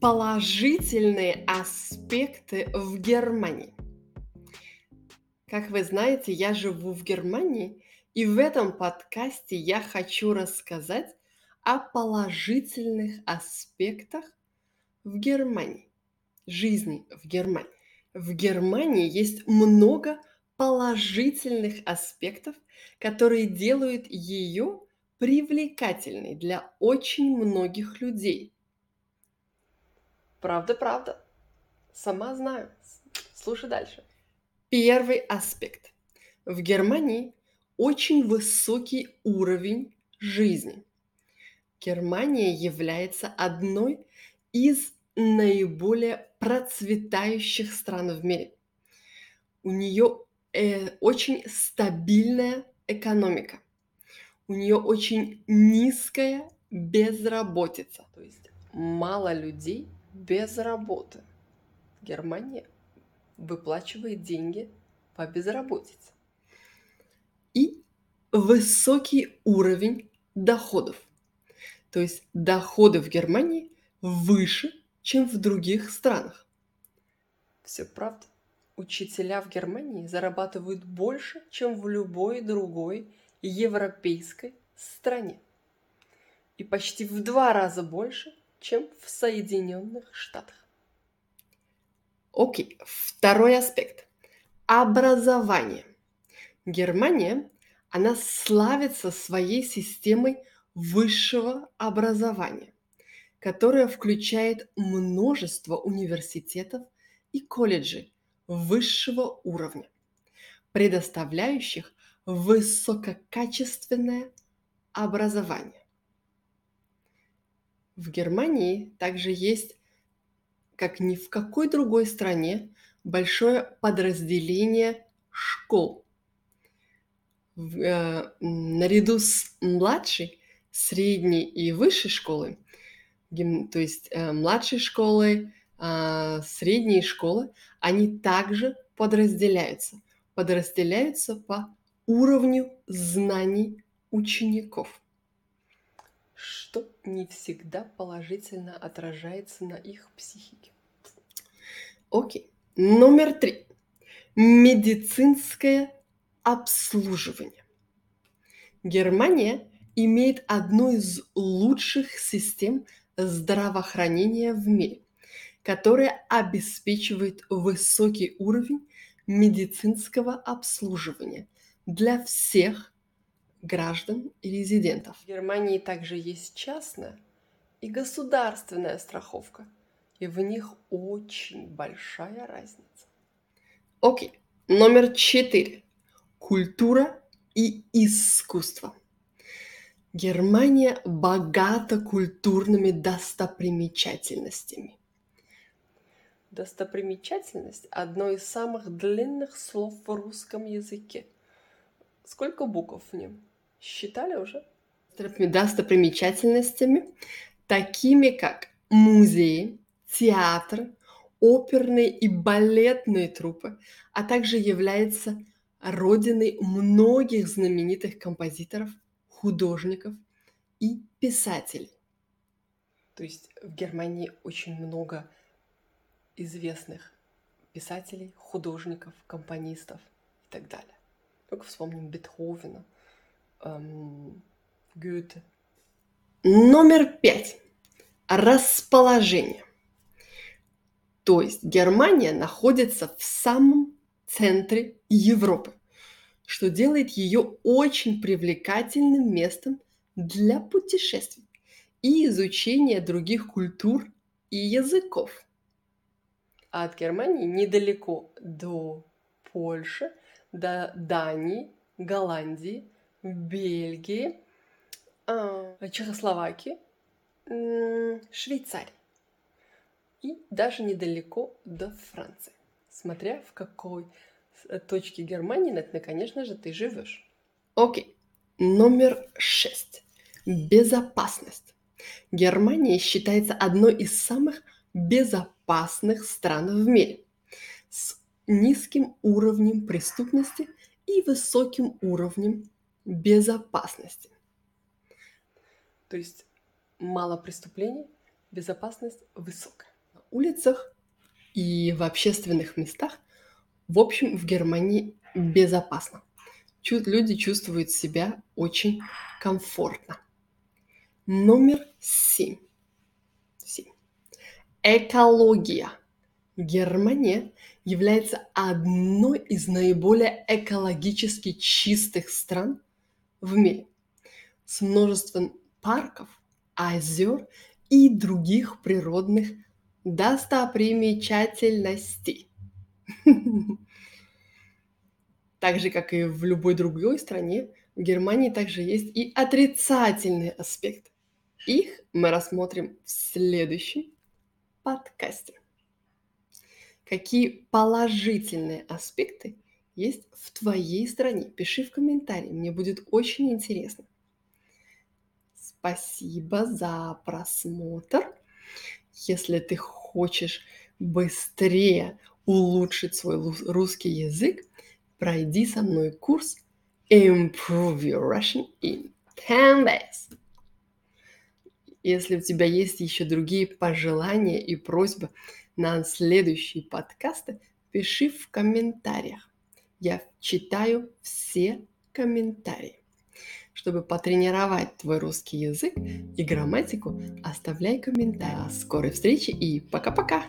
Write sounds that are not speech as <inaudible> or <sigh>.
Положительные аспекты в Германии. Как вы знаете, я живу в Германии, и в этом подкасте я хочу рассказать о положительных аспектах в Германии, жизни в Германии. В Германии есть много положительных аспектов, которые делают ее привлекательной для очень многих людей. Правда, правда. Сама знаю. Слушай дальше. Первый аспект. В Германии очень высокий уровень жизни. Германия является одной из наиболее процветающих стран в мире. У нее э, очень стабильная экономика. У нее очень низкая безработица. То есть мало людей без работы. Германия выплачивает деньги по безработице. И высокий уровень доходов. То есть доходы в Германии выше, чем в других странах. Все правда. Учителя в Германии зарабатывают больше, чем в любой другой европейской стране. И почти в два раза больше, чем в Соединенных Штатах. Окей, второй аспект. Образование. Германия, она славится своей системой высшего образования, которая включает множество университетов и колледжей высшего уровня, предоставляющих высококачественное образование. В Германии также есть как ни в какой другой стране, большое подразделение школ. В, э, наряду с младшей, средней и высшей школой, гим, то есть э, младшей школой, э, средней школы, они также подразделяются. Подразделяются по уровню знаний учеников что не всегда положительно отражается на их психике. Окей. Номер три. Медицинское обслуживание. Германия имеет одну из лучших систем здравоохранения в мире, которая обеспечивает высокий уровень медицинского обслуживания для всех граждан и резидентов. В Германии также есть частная и государственная страховка, и в них очень большая разница. Окей, номер четыре. Культура и искусство. Германия богата культурными достопримечательностями. Достопримечательность – одно из самых длинных слов в русском языке. Сколько букв в нем? Считали уже? Достопримечательностями, такими как музеи, театр, оперные и балетные трупы, а также является родиной многих знаменитых композиторов, художников и писателей. То есть в Германии очень много известных писателей, художников, компонистов и так далее. Только вспомним Бетховена – эм, Гёте. Номер пять. Расположение. То есть Германия находится в самом центре Европы, что делает ее очень привлекательным местом для путешествий и изучения других культур и языков. А от Германии недалеко до Польши, до Дании, Голландии, Бельгии, а, Чехословакии, Швейцарии и даже недалеко до Франции, смотря в какой э, точке Германии, конечно же, ты живешь. Окей. Номер шесть. Безопасность. Германия считается одной из самых безопасных стран в мире с низким уровнем преступности и высоким уровнем безопасности. То есть мало преступлений, безопасность высокая. На улицах и в общественных местах, в общем, в Германии безопасно. Люди чувствуют себя очень комфортно. Номер семь. семь. Экология. Германия является одной из наиболее экологически чистых стран в мире с множеством парков, озер и других природных достопримечательностей. <laughs> Так же, как и в любой другой стране, в Германии также есть и отрицательные аспекты. Их мы рассмотрим в следующем подкасте. Какие положительные аспекты есть в твоей стране? Пиши в комментарии, мне будет очень интересно. Спасибо за просмотр. Если ты хочешь быстрее улучшить свой русский язык, пройди со мной курс Improve Your Russian in 10 Days. Если у тебя есть еще другие пожелания и просьбы на следующие подкасты, пиши в комментариях. Я читаю все комментарии. Чтобы потренировать твой русский язык и грамматику, оставляй комментарии. До скорой встречи и пока-пока!